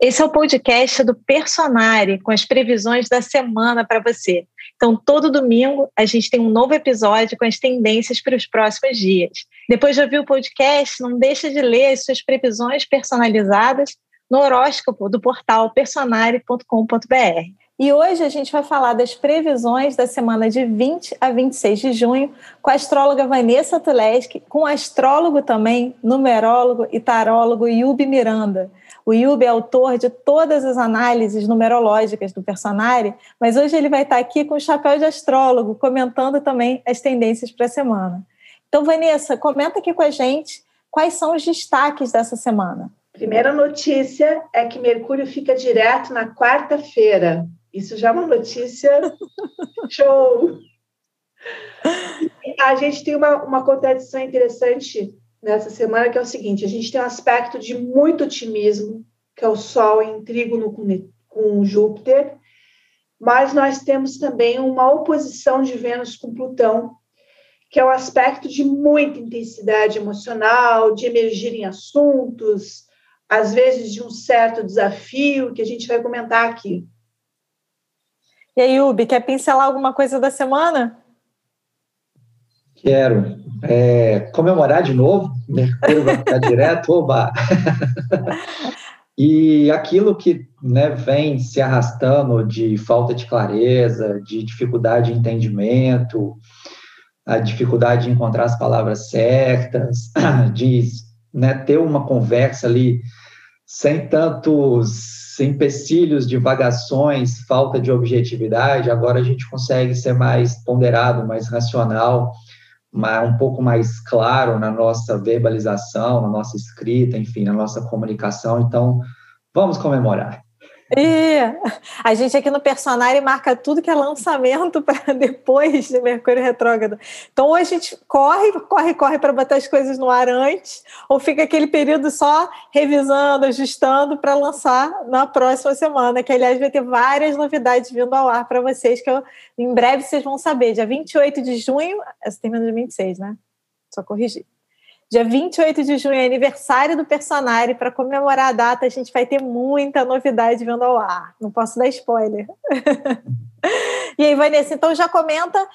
Esse é o podcast do Personare, com as previsões da semana para você. Então, todo domingo a gente tem um novo episódio com as tendências para os próximos dias. Depois de ouvir o podcast, não deixa de ler as suas previsões personalizadas no horóscopo do portal personare.com.br. E hoje a gente vai falar das previsões da semana de 20 a 26 de junho com a astróloga Vanessa Tuleski, com o astrólogo também, numerólogo e tarólogo Yubi Miranda. O Yubi é autor de todas as análises numerológicas do Personari, mas hoje ele vai estar aqui com o chapéu de astrólogo, comentando também as tendências para a semana. Então, Vanessa, comenta aqui com a gente quais são os destaques dessa semana. Primeira notícia é que Mercúrio fica direto na quarta-feira. Isso já é uma notícia show! A gente tem uma, uma contradição interessante nessa semana, que é o seguinte: a gente tem um aspecto de muito otimismo, que é o Sol em trígono com, com Júpiter, mas nós temos também uma oposição de Vênus com Plutão, que é um aspecto de muita intensidade emocional, de emergir em assuntos, às vezes de um certo desafio, que a gente vai comentar aqui. E aí, Ubi, quer pincelar alguma coisa da semana? Quero. É, comemorar de novo, Mercúrio vai ficar direto, oba! e aquilo que né, vem se arrastando de falta de clareza, de dificuldade de entendimento, a dificuldade de encontrar as palavras certas, de né, ter uma conversa ali sem tantos empecilhos, divagações, falta de objetividade, agora a gente consegue ser mais ponderado, mais racional, um pouco mais claro na nossa verbalização, na nossa escrita, enfim, na nossa comunicação. Então, vamos comemorar. E a gente aqui no Personário marca tudo que é lançamento para depois de Mercúrio Retrógrado. Então, hoje a gente corre, corre, corre para botar as coisas no ar antes, ou fica aquele período só revisando, ajustando para lançar na próxima semana, que aliás vai ter várias novidades vindo ao ar para vocês, que eu, em breve vocês vão saber. Dia 28 de junho, essa termina dia 26, né? Só corrigir. Dia 28 de junho é aniversário do Personari. Para comemorar a data, a gente vai ter muita novidade vindo ao ar. Não posso dar spoiler. e aí, Vanessa, então já comenta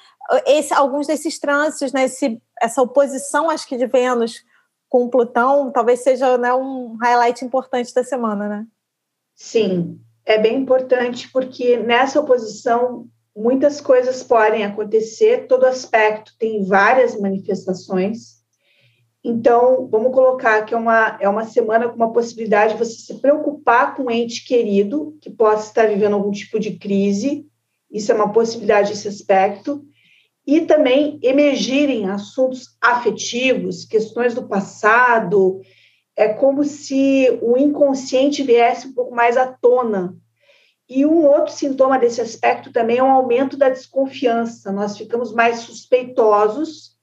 esse, alguns desses trânsitos, né? Esse, essa oposição, acho que de Vênus com Plutão, talvez seja né, um highlight importante da semana, né? Sim, é bem importante porque nessa oposição muitas coisas podem acontecer, todo aspecto tem várias manifestações então, vamos colocar que é uma, é uma semana com uma possibilidade de você se preocupar com um ente querido que possa estar vivendo algum tipo de crise, isso é uma possibilidade esse aspecto, e também emergirem assuntos afetivos, questões do passado, é como se o inconsciente viesse um pouco mais à tona. E um outro sintoma desse aspecto também é um aumento da desconfiança, nós ficamos mais suspeitosos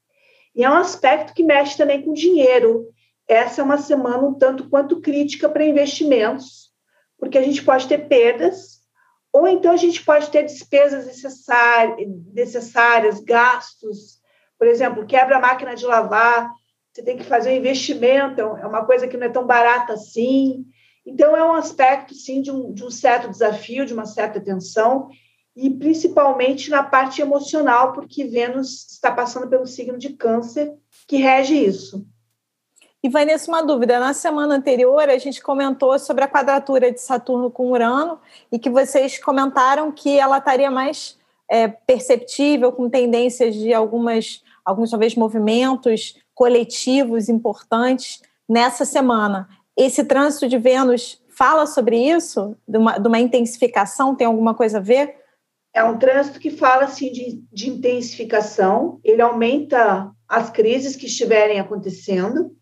e é um aspecto que mexe também com dinheiro. Essa é uma semana um tanto quanto crítica para investimentos, porque a gente pode ter perdas, ou então a gente pode ter despesas necessárias, gastos. Por exemplo, quebra a máquina de lavar, você tem que fazer um investimento, é uma coisa que não é tão barata assim. Então, é um aspecto, sim, de um, de um certo desafio, de uma certa tensão, e principalmente na parte emocional, porque Vênus está passando pelo signo de Câncer, que rege isso. E Vanessa, uma dúvida. Na semana anterior, a gente comentou sobre a quadratura de Saturno com Urano e que vocês comentaram que ela estaria mais é, perceptível, com tendências de algumas, alguns talvez movimentos coletivos importantes nessa semana. Esse trânsito de Vênus fala sobre isso? De uma, de uma intensificação? Tem alguma coisa a ver? É um trânsito que fala assim de, de intensificação, ele aumenta as crises que estiverem acontecendo.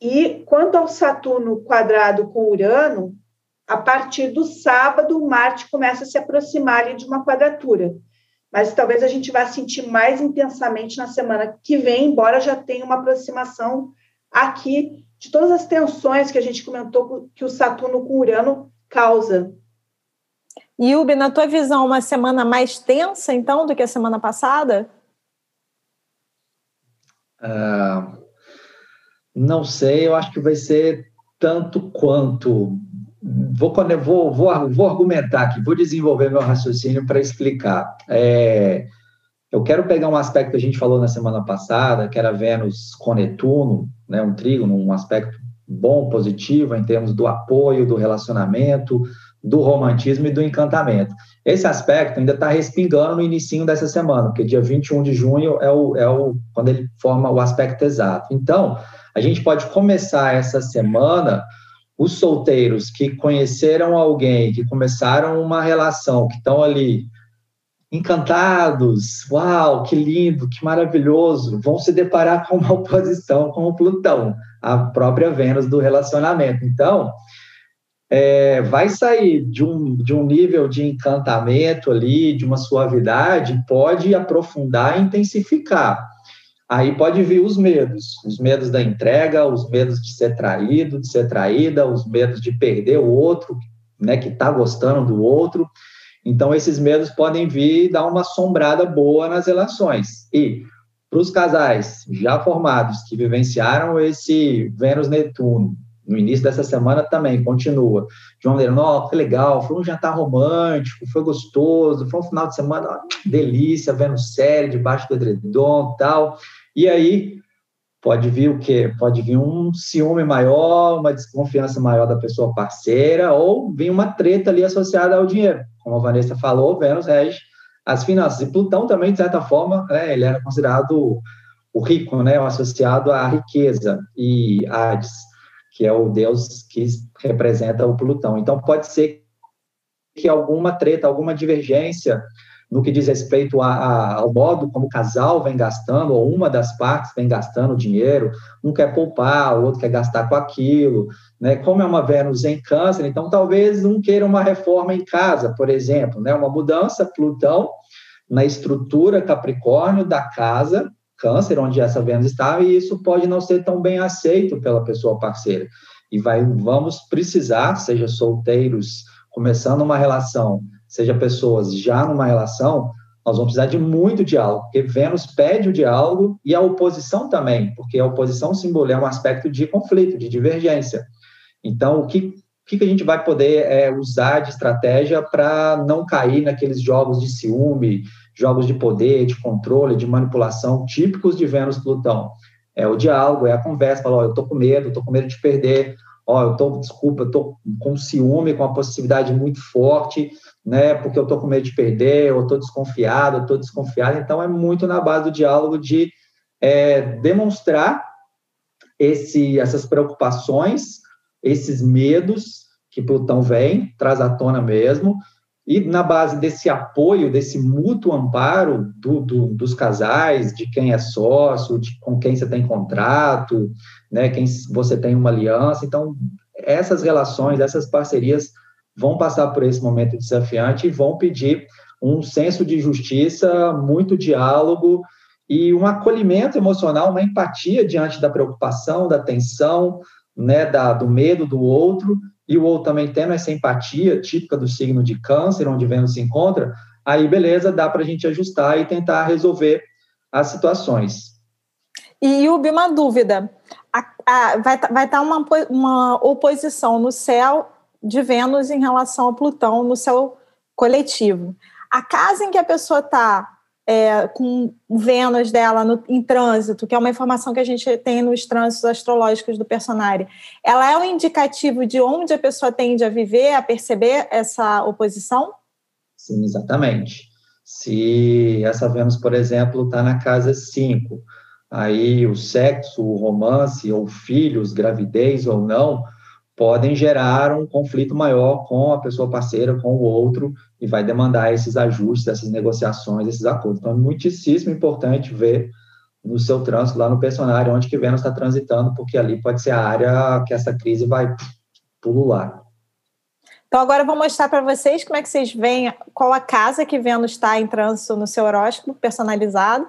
E quanto ao Saturno quadrado com Urano, a partir do sábado, Marte começa a se aproximar de uma quadratura. Mas talvez a gente vá sentir mais intensamente na semana que vem, embora já tenha uma aproximação aqui de todas as tensões que a gente comentou que o Saturno com Urano causa Yubi, na tua visão, uma semana mais tensa, então, do que a semana passada? Uh, não sei, eu acho que vai ser tanto quanto. vou, vou, vou, vou argumentar aqui, vou desenvolver meu raciocínio para explicar. É, eu quero pegar um aspecto que a gente falou na semana passada, que era Vênus com Netuno, né, um trígono, um aspecto bom, positivo, em termos do apoio, do relacionamento, do romantismo e do encantamento. Esse aspecto ainda está respingando no início dessa semana, porque dia 21 de junho é o, é o quando ele forma o aspecto exato. Então, a gente pode começar essa semana os solteiros que conheceram alguém, que começaram uma relação, que estão ali encantados, uau, que lindo, que maravilhoso, vão se deparar com uma oposição com o Plutão, a própria Vênus do relacionamento. Então, é, vai sair de um, de um nível de encantamento ali, de uma suavidade, pode aprofundar e intensificar. Aí pode vir os medos, os medos da entrega, os medos de ser traído, de ser traída, os medos de perder o outro, né, que está gostando do outro. Então, esses medos podem vir dar uma assombrada boa nas relações. E para os casais já formados que vivenciaram esse Vênus-Netuno, no início dessa semana também continua. João Lenó, que legal, foi um jantar romântico, foi gostoso, foi um final de semana, delícia, vendo série debaixo do edredom tal. E aí pode vir o quê? Pode vir um ciúme maior, uma desconfiança maior da pessoa parceira, ou vir uma treta ali associada ao dinheiro. Como a Vanessa falou, Vênus rege as finanças. E Plutão também, de certa forma, né, ele era considerado o rico, né, associado à riqueza, e Hades, que é o deus que representa o Plutão. Então, pode ser que alguma treta, alguma divergência no que diz respeito a, a, ao modo como o casal vem gastando, ou uma das partes vem gastando dinheiro, um quer poupar, o outro quer gastar com aquilo, né? Como é uma Vênus em câncer, então talvez um queira uma reforma em casa, por exemplo, né? Uma mudança, Plutão, na estrutura Capricórnio da casa, câncer, onde essa Vênus está, e isso pode não ser tão bem aceito pela pessoa parceira. E vai, vamos precisar, seja solteiros, começando uma relação, seja pessoas já numa relação, nós vamos precisar de muito diálogo, porque Vênus pede o diálogo e a oposição também, porque a oposição simboliza é um aspecto de conflito, de divergência. Então, o que, que a gente vai poder é, usar de estratégia para não cair naqueles jogos de ciúme, jogos de poder, de controle, de manipulação típicos de Vênus-Plutão? É o diálogo, é a conversa, falar, oh, eu estou com medo, estou com medo de perder, ó, eu estou, desculpa, eu estou com ciúme, com uma possibilidade muito forte, né, porque eu estou com medo de perder, eu estou desconfiado, eu estou desconfiado, então é muito na base do diálogo de é, demonstrar esse, essas preocupações, esses medos que Plutão vem, traz à tona mesmo, e na base desse apoio, desse mútuo amparo do, do, dos casais, de quem é sócio, de com quem você tem contrato, né, quem você tem uma aliança, então essas relações, essas parcerias vão passar por esse momento desafiante e vão pedir um senso de justiça, muito diálogo e um acolhimento emocional, uma empatia diante da preocupação, da tensão, né, da, do medo do outro, e o outro também tendo essa empatia típica do signo de câncer, onde Vênus se encontra, aí beleza, dá para a gente ajustar e tentar resolver as situações. E, Yubi, uma dúvida. A, a, vai estar tá, tá uma, uma oposição no céu de Vênus em relação a Plutão no céu coletivo. A casa em que a pessoa está é, com Vênus dela no, em trânsito, que é uma informação que a gente tem nos trânsitos astrológicos do personagem, ela é um indicativo de onde a pessoa tende a viver, a perceber essa oposição? Sim, exatamente. Se essa Vênus, por exemplo, está na casa 5, aí o sexo, o romance, ou filhos, gravidez ou não, podem gerar um conflito maior com a pessoa parceira, com o outro, e vai demandar esses ajustes, essas negociações, esses acordos. Então, é muitíssimo importante ver no seu trânsito, lá no personagem, onde que Vênus está transitando, porque ali pode ser a área que essa crise vai pulular. Então, agora eu vou mostrar para vocês como é que vocês veem qual a casa que Vênus está em trânsito no seu horóscopo personalizado.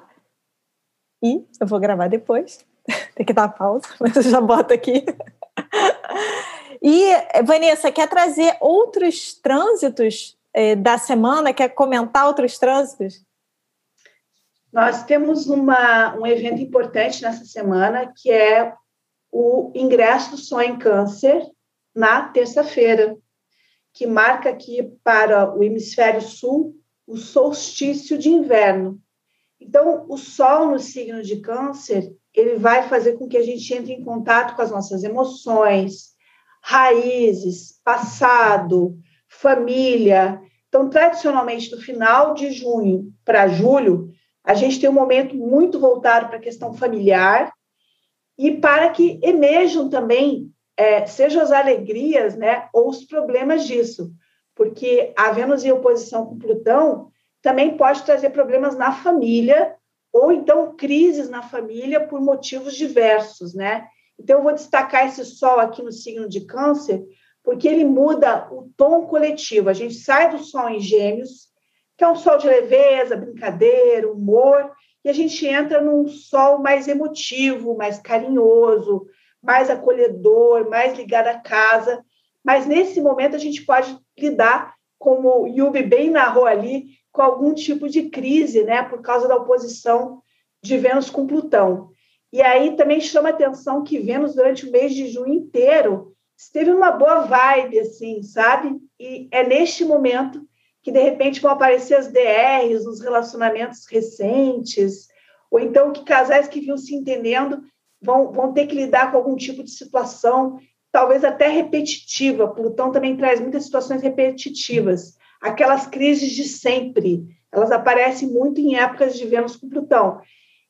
E eu vou gravar depois. Tem que dar pausa, mas eu já boto aqui. E, Vanessa, quer trazer outros trânsitos eh, da semana? Quer comentar outros trânsitos? Nós temos uma, um evento importante nessa semana, que é o ingresso do Sol em Câncer na terça-feira, que marca aqui para o hemisfério sul o solstício de inverno. Então, o Sol no signo de Câncer, ele vai fazer com que a gente entre em contato com as nossas emoções, raízes, passado, família. Então, tradicionalmente, do final de junho para julho, a gente tem um momento muito voltado para a questão familiar e para que emerjam também, é, sejam as alegrias, né, ou os problemas disso, porque a Vênus em oposição com Plutão também pode trazer problemas na família ou então crises na família por motivos diversos, né? Então eu vou destacar esse Sol aqui no signo de Câncer, porque ele muda o tom coletivo. A gente sai do Sol em Gêmeos, que é um Sol de leveza, brincadeira, humor, e a gente entra num Sol mais emotivo, mais carinhoso, mais acolhedor, mais ligado à casa. Mas nesse momento a gente pode lidar, como o Yubi bem narrou ali, com algum tipo de crise, né, por causa da oposição de Vênus com Plutão. E aí também chama atenção que Vênus, durante o mês de junho inteiro, esteve numa boa vibe, assim, sabe? E é neste momento que, de repente, vão aparecer as DRs nos relacionamentos recentes, ou então que casais que vinham se entendendo vão, vão ter que lidar com algum tipo de situação, talvez até repetitiva. Plutão também traz muitas situações repetitivas aquelas crises de sempre. Elas aparecem muito em épocas de Vênus com Plutão.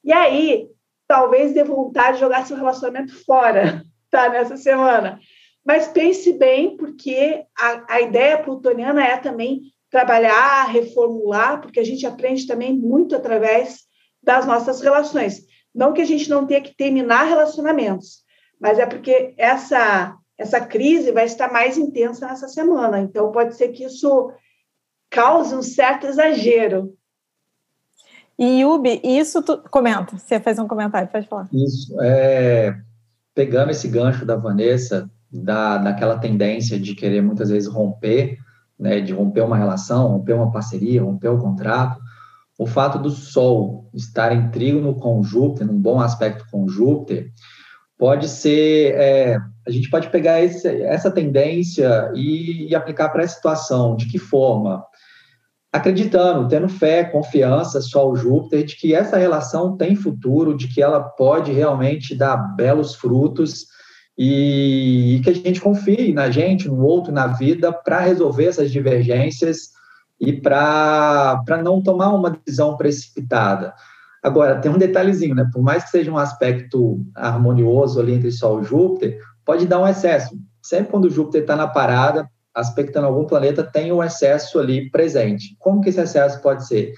E aí, talvez dê vontade de jogar seu relacionamento fora, tá? Nessa semana. Mas pense bem, porque a, a ideia plutoniana é também trabalhar, reformular, porque a gente aprende também muito através das nossas relações. Não que a gente não tenha que terminar relacionamentos, mas é porque essa essa crise vai estar mais intensa nessa semana. Então pode ser que isso cause um certo exagero. E Yubi, isso tu comenta, você faz um comentário, pode falar. Isso, é, pegando esse gancho da Vanessa, da, daquela tendência de querer muitas vezes romper, né, de romper uma relação, romper uma parceria, romper o um contrato, o fato do Sol estar em trígono com Júpiter, num bom aspecto com Júpiter, pode ser, é, a gente pode pegar esse, essa tendência e, e aplicar para a situação. De que forma? Acreditando, tendo fé, confiança, só o Júpiter, de que essa relação tem futuro, de que ela pode realmente dar belos frutos e, e que a gente confie na gente, no outro, na vida, para resolver essas divergências e para não tomar uma decisão precipitada. Agora, tem um detalhezinho, né? Por mais que seja um aspecto harmonioso ali entre Sol e Júpiter, pode dar um excesso. Sempre quando o Júpiter está na parada, aspectando algum planeta, tem um excesso ali presente. Como que esse excesso pode ser?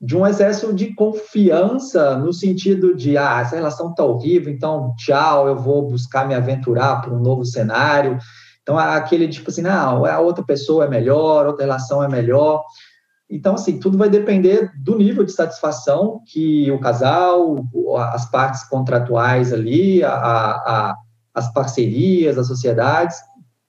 De um excesso de confiança, no sentido de, ah, essa relação está horrível, então tchau, eu vou buscar me aventurar para um novo cenário. Então, aquele tipo assim, não, a outra pessoa é melhor, outra relação é melhor. Então, assim, tudo vai depender do nível de satisfação que o casal, as partes contratuais ali, a, a, as parcerias, as sociedades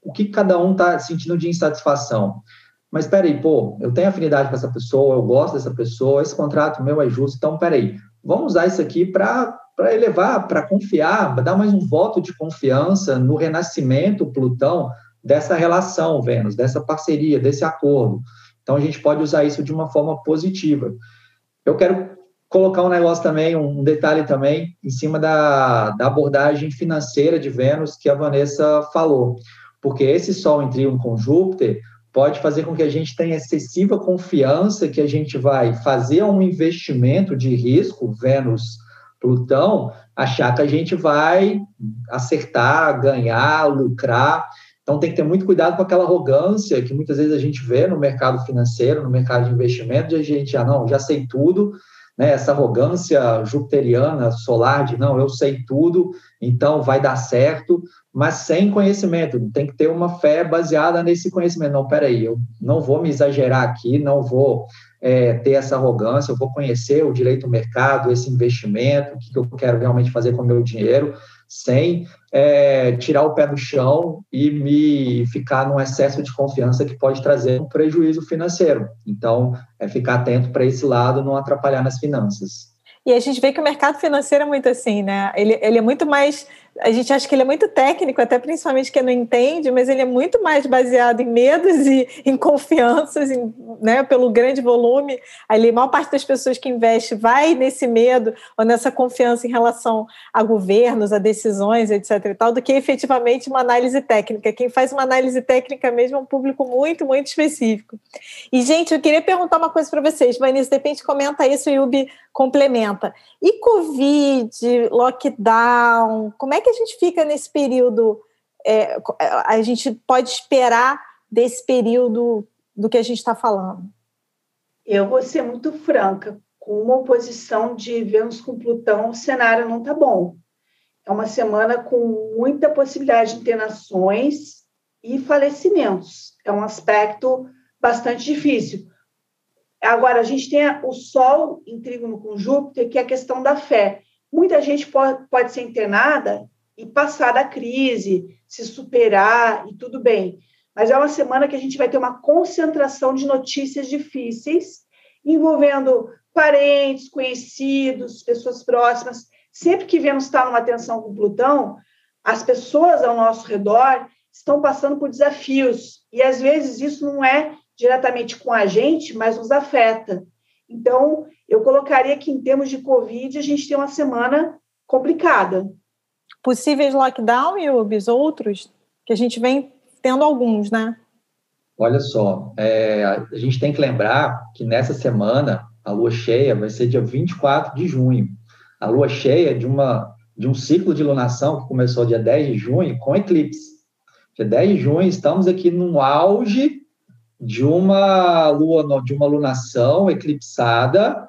o que cada um está sentindo de insatisfação. Mas peraí, pô, eu tenho afinidade com essa pessoa, eu gosto dessa pessoa, esse contrato meu é justo, então peraí, vamos usar isso aqui para elevar, para confiar, dar mais um voto de confiança no renascimento, Plutão, dessa relação, Vênus, dessa parceria, desse acordo. Então a gente pode usar isso de uma forma positiva. Eu quero colocar um negócio também, um detalhe também, em cima da, da abordagem financeira de Vênus que a Vanessa falou porque esse Sol em trígono com Júpiter pode fazer com que a gente tenha excessiva confiança que a gente vai fazer um investimento de risco, Vênus, Plutão, achar que a gente vai acertar, ganhar, lucrar. Então tem que ter muito cuidado com aquela arrogância que muitas vezes a gente vê no mercado financeiro, no mercado de investimento, de a gente, ah, não, já sei tudo, né? Essa arrogância jupiteriana, solar, de não, eu sei tudo, então vai dar certo mas sem conhecimento. Tem que ter uma fé baseada nesse conhecimento. Não, peraí, eu não vou me exagerar aqui, não vou é, ter essa arrogância, eu vou conhecer o direito do mercado, esse investimento, o que eu quero realmente fazer com o meu dinheiro, sem é, tirar o pé do chão e me ficar num excesso de confiança que pode trazer um prejuízo financeiro. Então, é ficar atento para esse lado, não atrapalhar nas finanças. E a gente vê que o mercado financeiro é muito assim, né? Ele, ele é muito mais a gente acha que ele é muito técnico, até principalmente quem não entende, mas ele é muito mais baseado em medos e em confianças, em, né, pelo grande volume. Ali, a maior parte das pessoas que investe vai nesse medo ou nessa confiança em relação a governos, a decisões, etc. e tal, do que efetivamente uma análise técnica. Quem faz uma análise técnica mesmo é um público muito, muito específico. E, gente, eu queria perguntar uma coisa para vocês. Vanessa, de repente comenta isso e o complementa. E Covid, lockdown, como é que a gente fica nesse período? É, a gente pode esperar desse período do que a gente está falando? Eu vou ser muito franca. Com uma oposição de Vênus com Plutão, o cenário não está bom. É uma semana com muita possibilidade de internações e falecimentos. É um aspecto bastante difícil. Agora, a gente tem o Sol em trígono com Júpiter, que é a questão da fé. Muita gente pode, pode ser internada e passar da crise, se superar e tudo bem. Mas é uma semana que a gente vai ter uma concentração de notícias difíceis envolvendo parentes, conhecidos, pessoas próximas. Sempre que Vênus está numa tensão com Plutão, as pessoas ao nosso redor estão passando por desafios. E às vezes isso não é diretamente com a gente, mas nos afeta. Então, eu colocaria que em termos de Covid, a gente tem uma semana complicada. Possíveis lockdown e os outros, que a gente vem tendo alguns, né? Olha só, é, a gente tem que lembrar que nessa semana a lua cheia vai ser dia 24 de junho. A lua cheia de, uma, de um ciclo de lunação que começou dia 10 de junho com eclipse. Dia 10 de junho, estamos aqui no auge de uma lua de uma lunação eclipsada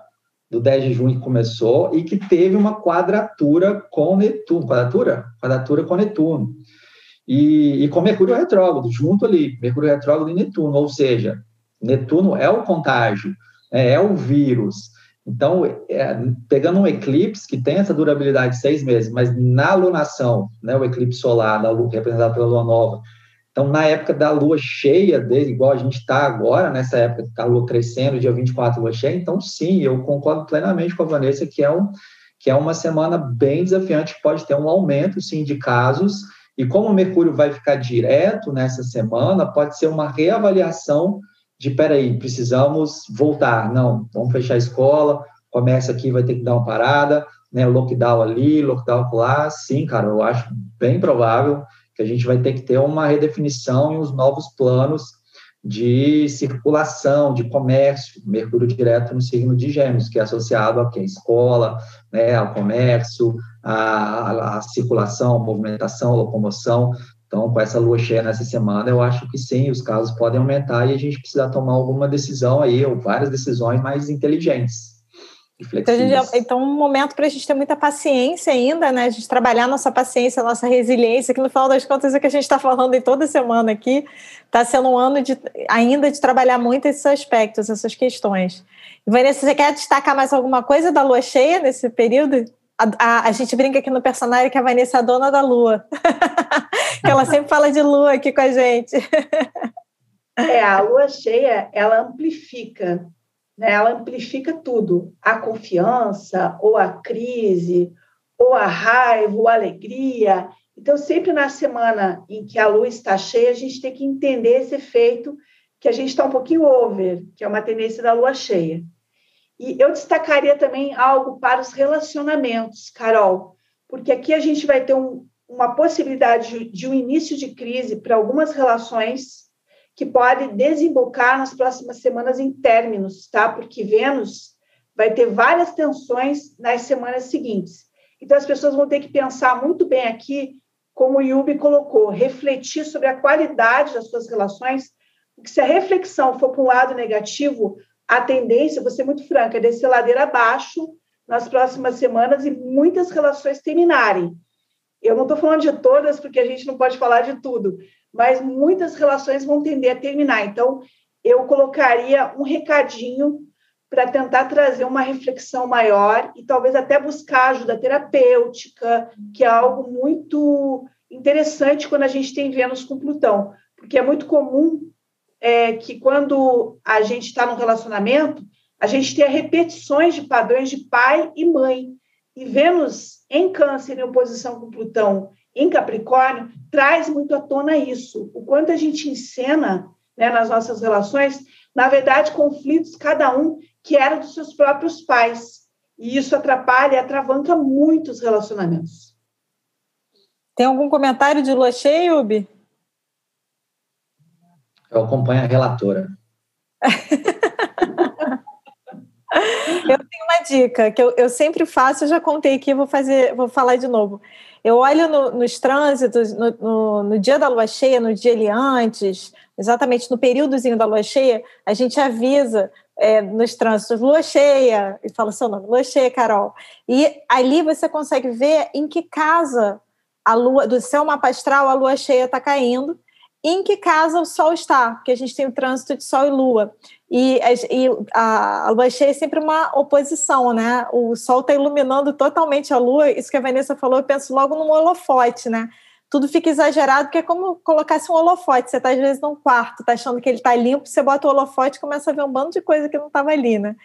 do 10 de junho que começou e que teve uma quadratura com Netuno, quadratura? Quadratura com Netuno. E, e com Mercúrio retrógrado, junto ali, Mercúrio retrógrado e Netuno, ou seja, Netuno é o contágio, é, é o vírus. Então, é, pegando um eclipse que tem essa durabilidade de seis meses, mas na lunação, né, o eclipse solar, da lua, representado pela lua nova, então, na época da lua cheia, igual a gente está agora, nessa época que está a lua crescendo, dia 24, lua cheia, então sim, eu concordo plenamente com a Vanessa que é, um, que é uma semana bem desafiante, pode ter um aumento, sim, de casos, e como o Mercúrio vai ficar direto nessa semana, pode ser uma reavaliação de, peraí, precisamos voltar, não, vamos fechar a escola, começa aqui, vai ter que dar uma parada, né, lockdown ali, lockdown lá, sim, cara, eu acho bem provável, que a gente vai ter que ter uma redefinição e uns novos planos de circulação, de comércio, Mercúrio direto no signo de Gêmeos, que é associado a escola, né, ao comércio, à, à circulação, movimentação, locomoção. Então, com essa lua cheia nessa semana, eu acho que sim, os casos podem aumentar e a gente precisa tomar alguma decisão aí, ou várias decisões mais inteligentes. Então, gente, então, um momento para a gente ter muita paciência ainda, né? A gente trabalhar nossa paciência, nossa resiliência, que no final das contas é o que a gente está falando em toda semana aqui. Está sendo um ano de, ainda de trabalhar muito esses aspectos, essas questões. Vanessa, você quer destacar mais alguma coisa da lua cheia nesse período? A, a, a, gente brinca aqui no personagem que a Vanessa é a dona da lua. que ela sempre fala de lua aqui com a gente. é, a lua cheia, ela amplifica né? Ela amplifica tudo, a confiança, ou a crise, ou a raiva, ou a alegria. Então, sempre na semana em que a lua está cheia, a gente tem que entender esse efeito que a gente está um pouquinho over, que é uma tendência da lua cheia. E eu destacaria também algo para os relacionamentos, Carol, porque aqui a gente vai ter um, uma possibilidade de um início de crise para algumas relações que pode desembocar nas próximas semanas em términos, tá? Porque Vênus vai ter várias tensões nas semanas seguintes. Então, as pessoas vão ter que pensar muito bem aqui, como o Yubi colocou, refletir sobre a qualidade das suas relações, porque se a reflexão for para um lado negativo, a tendência, vou ser muito franca, é descer ladeira abaixo nas próximas semanas e muitas relações terminarem. Eu não estou falando de todas, porque a gente não pode falar de tudo, mas muitas relações vão tender a terminar. Então, eu colocaria um recadinho para tentar trazer uma reflexão maior e talvez até buscar ajuda terapêutica, que é algo muito interessante quando a gente tem Vênus com Plutão, porque é muito comum é, que quando a gente está num relacionamento, a gente tenha repetições de padrões de pai e mãe. E Vênus em Câncer, em oposição com Plutão, em Capricórnio traz muito à tona isso, o quanto a gente encena né, nas nossas relações, na verdade, conflitos, cada um que era dos seus próprios pais. E isso atrapalha e atravanca muitos relacionamentos. Tem algum comentário de lua cheia, Ubi? Eu acompanho a relatora. eu tenho uma dica que eu, eu sempre faço, eu já contei aqui, vou fazer, vou falar de novo. Eu olho no, nos trânsitos, no, no, no, dia da lua cheia, no dia ali antes, exatamente no períodozinho da lua cheia, a gente avisa é, nos trânsitos lua cheia, e fala seu nome, lua cheia, Carol. E ali você consegue ver em que casa a lua, do seu mapa astral, a lua cheia está caindo, em que casa o Sol está, porque a gente tem o trânsito de Sol e Lua. E, e a, a, lua cheia é sempre uma oposição, né? O Sol está iluminando totalmente a Lua, isso que a Vanessa falou, eu penso logo num holofote, né? Tudo fica exagerado, porque é como colocasse um holofote. Você está, às vezes, num quarto, está achando que ele está limpo, você bota o holofote e começa a ver um bando de coisa que não estava ali, né?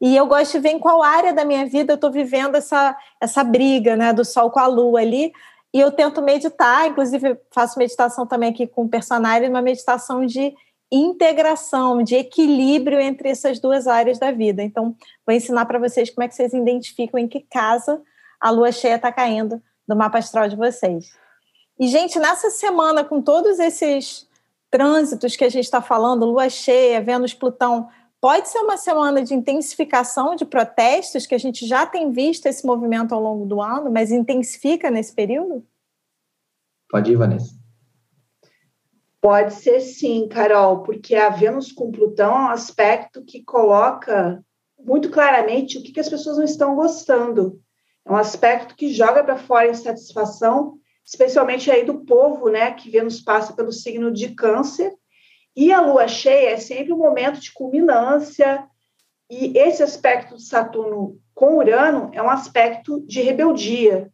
E eu gosto de ver em qual área da minha vida eu estou vivendo essa, essa briga, né? Do Sol com a Lua ali e eu tento meditar, inclusive faço meditação também aqui com o personagem, uma meditação de integração, de equilíbrio entre essas duas áreas da vida. Então, vou ensinar para vocês como é que vocês identificam em que casa a lua cheia está caindo do mapa astral de vocês. E, gente, nessa semana, com todos esses trânsitos que a gente está falando, lua cheia, Vênus, Plutão, pode ser uma semana de intensificação de protestos, que a gente já tem visto esse movimento ao longo do ano, mas intensifica nesse período? Pode ir, Vanessa. Pode ser sim, Carol, porque a Vênus com Plutão é um aspecto que coloca muito claramente o que, as pessoas não estão gostando. É um aspecto que joga para fora insatisfação, especialmente aí do povo, né, que Vênus passa pelo signo de Câncer, e a lua cheia é sempre um momento de culminância, e esse aspecto de Saturno com Urano é um aspecto de rebeldia.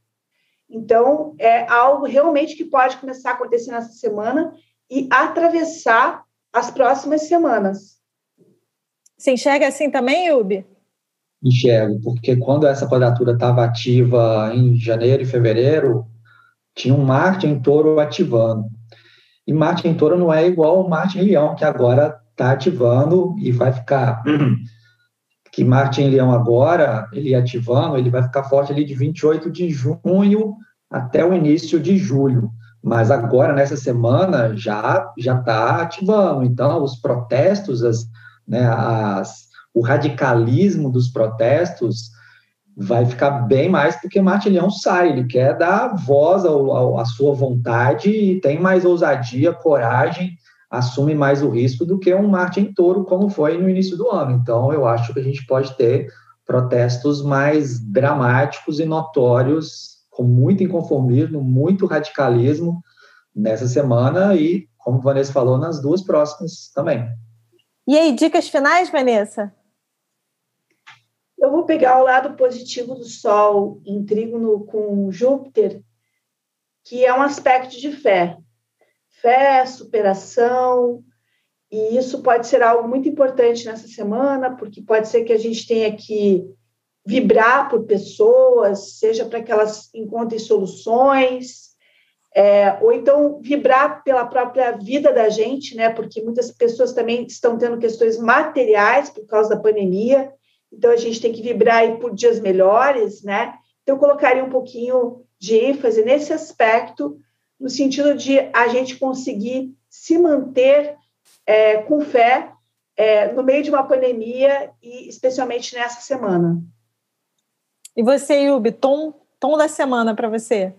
Então, é algo realmente que pode começar a acontecer nessa semana e atravessar as próximas semanas. Você enxerga assim também, Yubi? Enxergo, porque quando essa quadratura estava ativa em janeiro e fevereiro, tinha um Marte em touro ativando. E Marte em Touro não é igual ao Marte em Leão, que agora está ativando e vai ficar. que Marte em Leão agora, ele ativando, ele vai ficar forte ali de 28 de junho até o início de julho. Mas agora, nessa semana, já já está ativando. Então, os protestos, as, né, as, o radicalismo dos protestos vai ficar bem mais porque Martilhão sai, ele quer dar voz à sua vontade e tem mais ousadia, coragem, assume mais o risco do que um Martin Touro, como foi no início do ano. Então, eu acho que a gente pode ter protestos mais dramáticos e notórios, com muito inconformismo, muito radicalismo nessa semana e, como Vanessa falou, nas duas próximas também. E aí, dicas finais, Vanessa? Eu vou pegar o lado positivo do Sol em trígono com Júpiter, que é um aspecto de fé. Fé, superação, e isso pode ser algo muito importante nessa semana, porque pode ser que a gente tenha que vibrar por pessoas, seja para que elas encontrem soluções, é, ou então vibrar pela própria vida da gente, né? Porque muitas pessoas também estão tendo questões materiais por causa da pandemia, então a gente tem que vibrar por dias melhores, né? Então eu colocaria um pouquinho de ênfase nesse aspecto, no sentido de a gente conseguir se manter é, com fé é, no meio de uma pandemia e especialmente nessa semana. E você, Yubi, tom, tom da semana para você?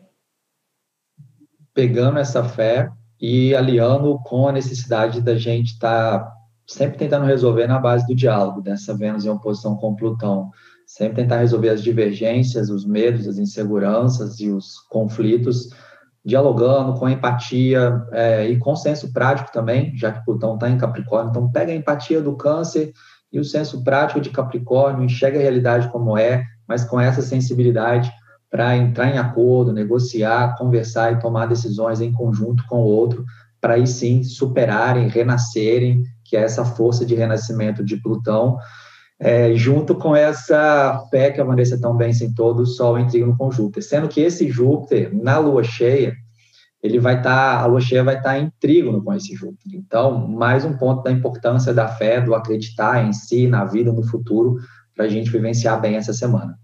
Pegando essa fé e aliando com a necessidade da gente estar tá sempre tentando resolver na base do diálogo, dessa Vênus em oposição com Plutão. Sempre tentar resolver as divergências, os medos, as inseguranças e os conflitos, dialogando com empatia é, e com senso prático também, já que Plutão está em Capricórnio. Então, pega a empatia do Câncer e o senso prático de Capricórnio, enxerga a realidade como é, mas com essa sensibilidade para entrar em acordo, negociar, conversar e tomar decisões em conjunto com o outro, para aí sim superarem, renascerem que é essa força de renascimento de Plutão, é, junto com essa fé que a Vanessa tão bem do Sol em trígono com Júpiter, sendo que esse Júpiter, na lua cheia, ele vai estar, tá, a lua cheia vai estar tá em trígono com esse Júpiter. Então, mais um ponto da importância da fé, do acreditar em si, na vida, no futuro, para a gente vivenciar bem essa semana.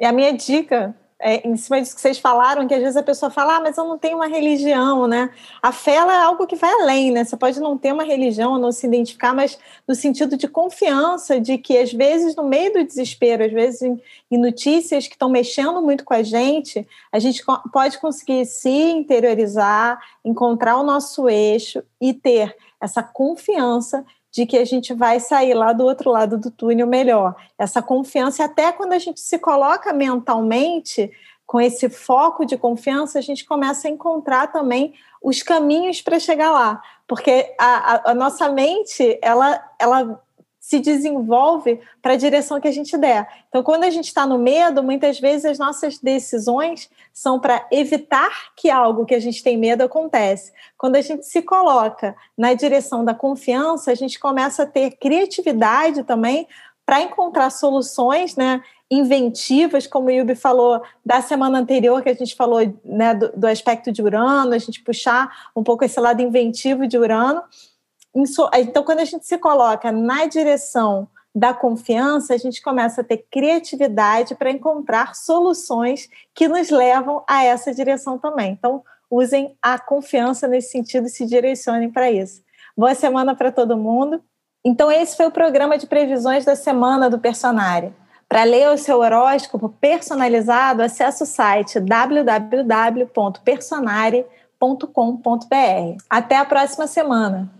E a minha dica é, em cima disso que vocês falaram, que às vezes a pessoa fala, ah, mas eu não tenho uma religião, né? A fé é algo que vai além, né? Você pode não ter uma religião, não se identificar, mas no sentido de confiança, de que às vezes no meio do desespero, às vezes em, em notícias que estão mexendo muito com a gente, a gente pode conseguir se interiorizar, encontrar o nosso eixo e ter essa confiança de que a gente vai sair lá do outro lado do túnel melhor. Essa confiança, até quando a gente se coloca mentalmente com esse foco de confiança, a gente começa a encontrar também os caminhos para chegar lá, porque a, a, a, nossa mente ela, ela se desenvolve para a direção que a gente der. Então, quando a gente está no medo, muitas vezes as nossas decisões são para evitar que algo que a gente tem medo acontece. Quando a gente se coloca na direção da confiança, a gente começa a ter criatividade também para encontrar soluções, né, inventivas, como o Yubi falou da semana anterior, que a gente falou né, do, do aspecto de Urano, a gente puxar um pouco esse lado inventivo de Urano então, quando a gente se coloca na direção da confiança, a gente começa a ter criatividade para encontrar soluções que nos levam a essa direção também. Então, usem a confiança nesse sentido e se direcionem para isso. Boa semana para todo mundo. Então, esse foi o programa de previsões da semana do Personário. Para ler o seu horóscopo personalizado, acesse o site www.personare.com.br. Até a próxima semana!